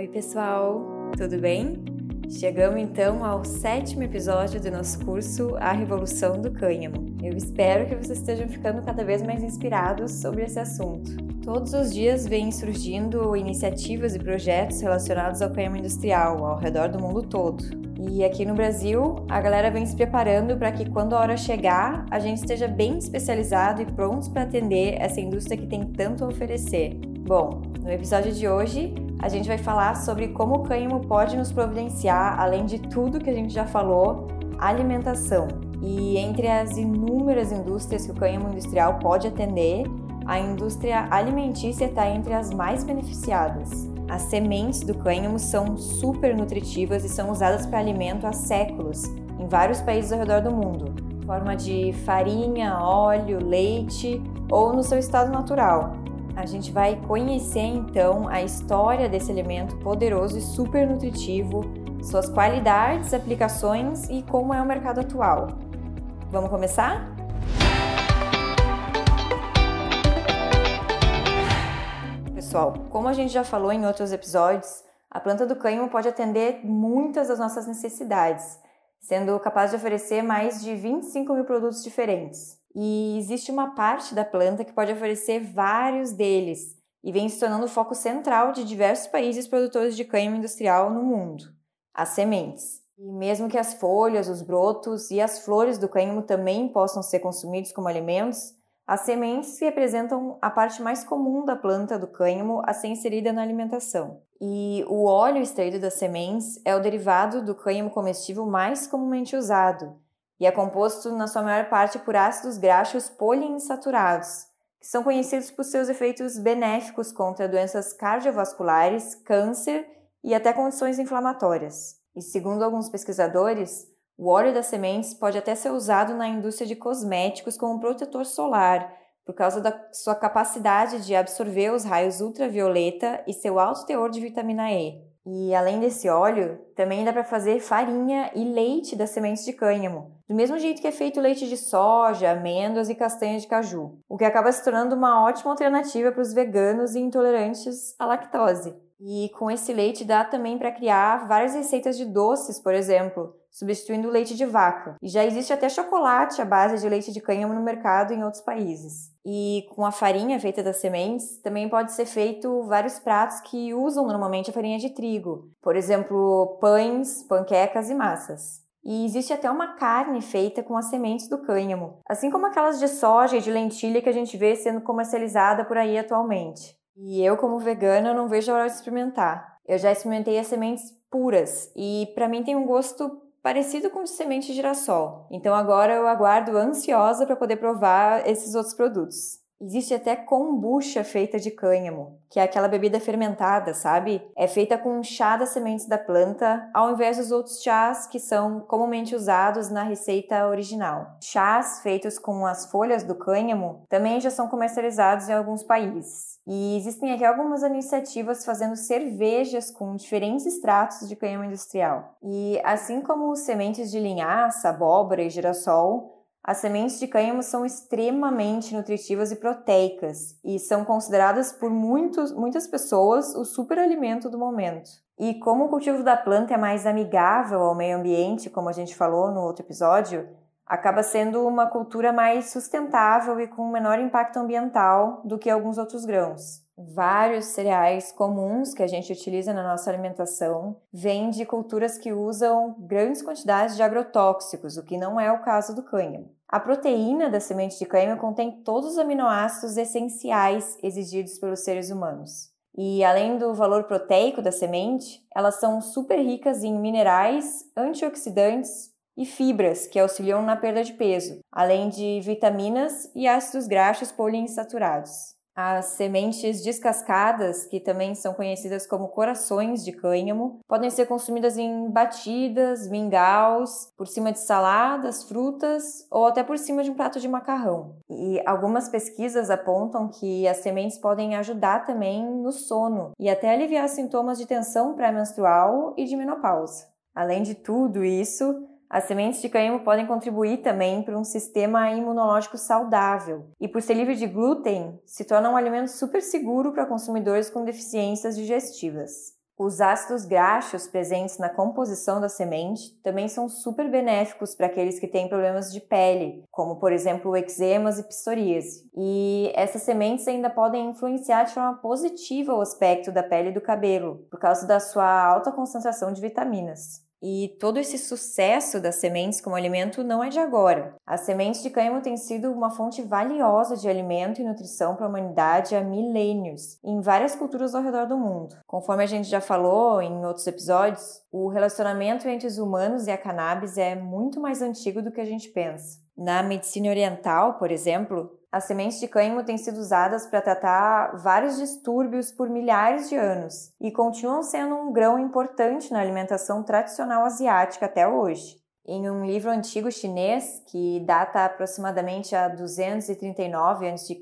Oi, pessoal, tudo bem? Chegamos então ao sétimo episódio do nosso curso A Revolução do Cânhamo. Eu espero que vocês estejam ficando cada vez mais inspirados sobre esse assunto. Todos os dias vêm surgindo iniciativas e projetos relacionados ao cânhamo industrial ao redor do mundo todo. E aqui no Brasil, a galera vem se preparando para que quando a hora chegar, a gente esteja bem especializado e prontos para atender essa indústria que tem tanto a oferecer. Bom, no episódio de hoje, a gente vai falar sobre como o cânhamo pode nos providenciar, além de tudo que a gente já falou, alimentação. E entre as inúmeras indústrias que o cânhamo industrial pode atender, a indústria alimentícia está entre as mais beneficiadas. As sementes do cânhamo são super nutritivas e são usadas para alimento há séculos em vários países ao redor do mundo, em forma de farinha, óleo, leite ou no seu estado natural. A gente vai conhecer então a história desse alimento poderoso e super nutritivo, suas qualidades, aplicações e como é o mercado atual. Vamos começar? Pessoal, como a gente já falou em outros episódios, a planta do cânhamo pode atender muitas das nossas necessidades, sendo capaz de oferecer mais de 25 mil produtos diferentes. E existe uma parte da planta que pode oferecer vários deles e vem se tornando o foco central de diversos países produtores de cânhamo industrial no mundo: as sementes. E mesmo que as folhas, os brotos e as flores do cânhamo também possam ser consumidos como alimentos, as sementes representam a parte mais comum da planta do cânhamo a ser inserida na alimentação. E o óleo extraído das sementes é o derivado do cânhamo comestível mais comumente usado e é composto na sua maior parte por ácidos graxos poliinsaturados, que são conhecidos por seus efeitos benéficos contra doenças cardiovasculares, câncer e até condições inflamatórias. E segundo alguns pesquisadores, o óleo das sementes pode até ser usado na indústria de cosméticos como protetor solar, por causa da sua capacidade de absorver os raios ultravioleta e seu alto teor de vitamina E. E além desse óleo, também dá para fazer farinha e leite das sementes de cânhamo, do mesmo jeito que é feito leite de soja, amêndoas e castanha de caju, o que acaba se tornando uma ótima alternativa para os veganos e intolerantes à lactose. E com esse leite dá também para criar várias receitas de doces, por exemplo, substituindo o leite de vaca. E já existe até chocolate à base de leite de cânhamo no mercado em outros países. E com a farinha feita das sementes, também pode ser feito vários pratos que usam normalmente a farinha de trigo, por exemplo, pães, panquecas e massas. E existe até uma carne feita com as sementes do cânhamo, assim como aquelas de soja e de lentilha que a gente vê sendo comercializada por aí atualmente. E eu, como vegana, não vejo a hora de experimentar. Eu já experimentei as sementes puras e para mim tem um gosto parecido com de semente de girassol. Então agora eu aguardo ansiosa para poder provar esses outros produtos. Existe até kombucha feita de cânhamo, que é aquela bebida fermentada, sabe? É feita com chá das sementes da planta, ao invés dos outros chás que são comumente usados na receita original. Chás feitos com as folhas do cânhamo também já são comercializados em alguns países. E existem aqui algumas iniciativas fazendo cervejas com diferentes extratos de cânhamo industrial. E assim como sementes de linhaça, abóbora e girassol, as sementes de cânhamo são extremamente nutritivas e proteicas e são consideradas por muitos, muitas pessoas o superalimento do momento. E como o cultivo da planta é mais amigável ao meio ambiente, como a gente falou no outro episódio, acaba sendo uma cultura mais sustentável e com menor impacto ambiental do que alguns outros grãos. Vários cereais comuns que a gente utiliza na nossa alimentação vêm de culturas que usam grandes quantidades de agrotóxicos, o que não é o caso do cânhamo. A proteína da semente de cânhamo contém todos os aminoácidos essenciais exigidos pelos seres humanos. E além do valor proteico da semente, elas são super ricas em minerais, antioxidantes e fibras que auxiliam na perda de peso, além de vitaminas e ácidos graxos poliinsaturados. As sementes descascadas, que também são conhecidas como corações de cânhamo, podem ser consumidas em batidas, mingaus, por cima de saladas, frutas ou até por cima de um prato de macarrão. E algumas pesquisas apontam que as sementes podem ajudar também no sono e até aliviar sintomas de tensão pré-menstrual e de menopausa. Além de tudo isso, as sementes de cânhamo podem contribuir também para um sistema imunológico saudável e, por ser livre de glúten, se torna um alimento super seguro para consumidores com deficiências digestivas. Os ácidos graxos presentes na composição da semente também são super benéficos para aqueles que têm problemas de pele, como por exemplo eczemas e psoríase. E essas sementes ainda podem influenciar de forma positiva o aspecto da pele e do cabelo, por causa da sua alta concentração de vitaminas. E todo esse sucesso das sementes como alimento não é de agora. As sementes de cânhamo têm sido uma fonte valiosa de alimento e nutrição para a humanidade há milênios, em várias culturas ao redor do mundo. Conforme a gente já falou em outros episódios, o relacionamento entre os humanos e a cannabis é muito mais antigo do que a gente pensa. Na medicina oriental, por exemplo, as sementes de cânhamo têm sido usadas para tratar vários distúrbios por milhares de anos e continuam sendo um grão importante na alimentação tradicional asiática até hoje. Em um livro antigo chinês, que data aproximadamente a 239 a.C.,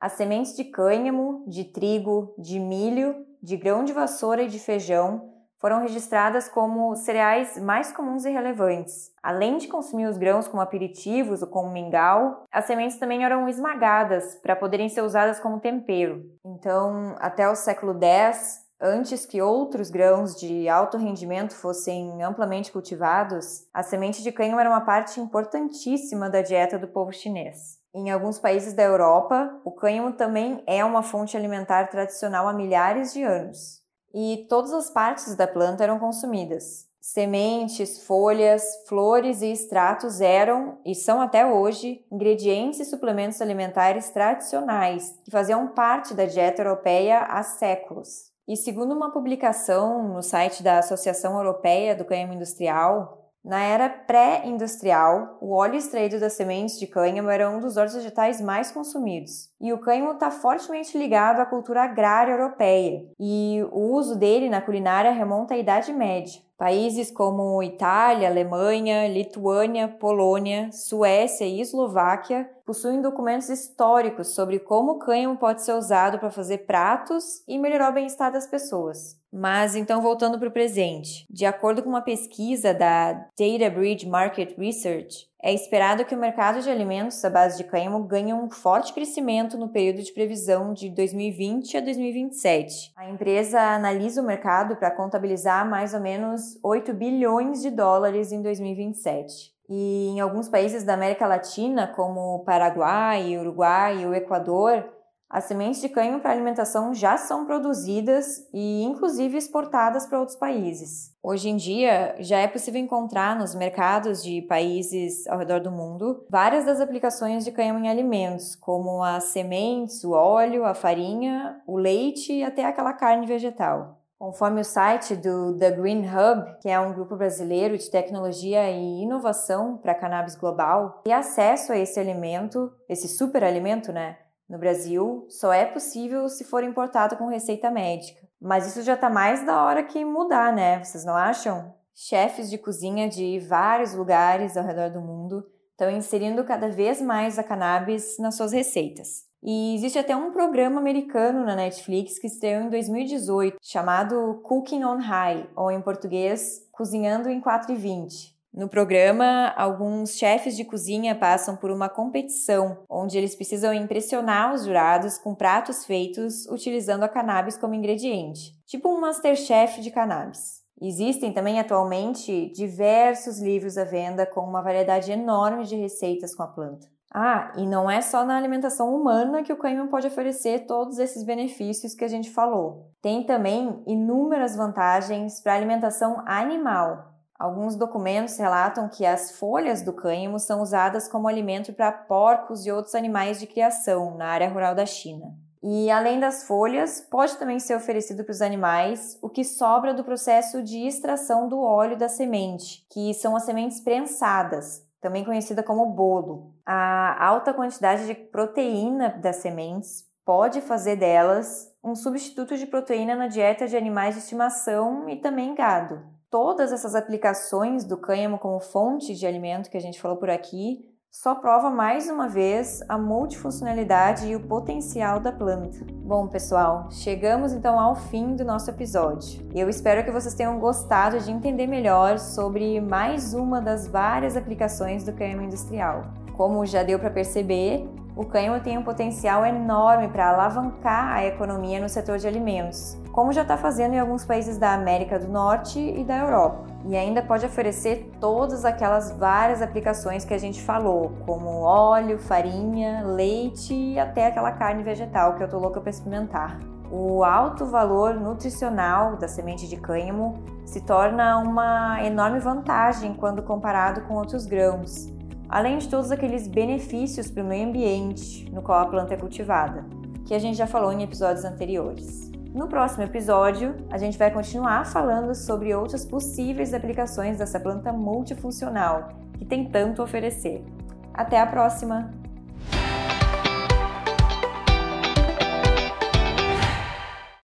as sementes de cânhamo, de trigo, de milho, de grão de vassoura e de feijão foram registradas como cereais mais comuns e relevantes. Além de consumir os grãos como aperitivos ou como mingau, as sementes também eram esmagadas para poderem ser usadas como tempero. Então, até o século X, antes que outros grãos de alto rendimento fossem amplamente cultivados, a semente de cânhamo era uma parte importantíssima da dieta do povo chinês. Em alguns países da Europa, o cânhamo também é uma fonte alimentar tradicional há milhares de anos e todas as partes da planta eram consumidas. Sementes, folhas, flores e extratos eram, e são até hoje, ingredientes e suplementos alimentares tradicionais que faziam parte da dieta europeia há séculos. E segundo uma publicação no site da Associação Europeia do Cânhamo Industrial, na era pré-industrial, o óleo extraído das sementes de cânhamo era um dos óleos vegetais mais consumidos. E o cânhamo está fortemente ligado à cultura agrária europeia, e o uso dele na culinária remonta à Idade Média. Países como Itália, Alemanha, Lituânia, Polônia, Suécia e Eslováquia possuem documentos históricos sobre como o cânhamo pode ser usado para fazer pratos e melhorar o bem-estar das pessoas. Mas então voltando para o presente, de acordo com uma pesquisa da Data Bridge Market Research, é esperado que o mercado de alimentos à base de cânhamo ganhe um forte crescimento no período de previsão de 2020 a 2027. A empresa analisa o mercado para contabilizar mais ou menos 8 bilhões de dólares em 2027. E em alguns países da América Latina, como Paraguai, Uruguai e o Equador, as sementes de cânhamo para alimentação já são produzidas e, inclusive, exportadas para outros países. Hoje em dia, já é possível encontrar nos mercados de países ao redor do mundo várias das aplicações de cânhamo em alimentos, como as sementes, o óleo, a farinha, o leite e até aquela carne vegetal. Conforme o site do The Green Hub, que é um grupo brasileiro de tecnologia e inovação para cannabis global, e acesso a esse alimento, esse superalimento, né? No Brasil, só é possível se for importado com receita médica. Mas isso já está mais da hora que mudar, né? Vocês não acham? Chefes de cozinha de vários lugares ao redor do mundo estão inserindo cada vez mais a cannabis nas suas receitas. E existe até um programa americano na Netflix que estreou em 2018, chamado Cooking on High, ou em português, Cozinhando em 4,20. No programa, alguns chefes de cozinha passam por uma competição onde eles precisam impressionar os jurados com pratos feitos utilizando a cannabis como ingrediente, tipo um Masterchef de cannabis. Existem também atualmente diversos livros à venda com uma variedade enorme de receitas com a planta. Ah, e não é só na alimentação humana que o cânhamo pode oferecer todos esses benefícios que a gente falou. Tem também inúmeras vantagens para a alimentação animal, Alguns documentos relatam que as folhas do cânhamo são usadas como alimento para porcos e outros animais de criação na área rural da China. E além das folhas, pode também ser oferecido para os animais o que sobra do processo de extração do óleo da semente, que são as sementes prensadas, também conhecida como bolo. A alta quantidade de proteína das sementes pode fazer delas um substituto de proteína na dieta de animais de estimação e também gado todas essas aplicações do cânhamo como fonte de alimento que a gente falou por aqui só prova mais uma vez a multifuncionalidade e o potencial da planta. Bom, pessoal, chegamos então ao fim do nosso episódio. Eu espero que vocês tenham gostado de entender melhor sobre mais uma das várias aplicações do cânhamo industrial. Como já deu para perceber, o cânhamo tem um potencial enorme para alavancar a economia no setor de alimentos como já está fazendo em alguns países da América do Norte e da Europa. E ainda pode oferecer todas aquelas várias aplicações que a gente falou, como óleo, farinha, leite e até aquela carne vegetal que eu tô louca para experimentar. O alto valor nutricional da semente de cânhamo se torna uma enorme vantagem quando comparado com outros grãos, além de todos aqueles benefícios para o meio ambiente no qual a planta é cultivada, que a gente já falou em episódios anteriores. No próximo episódio, a gente vai continuar falando sobre outras possíveis aplicações dessa planta multifuncional que tem tanto a oferecer. Até a próxima!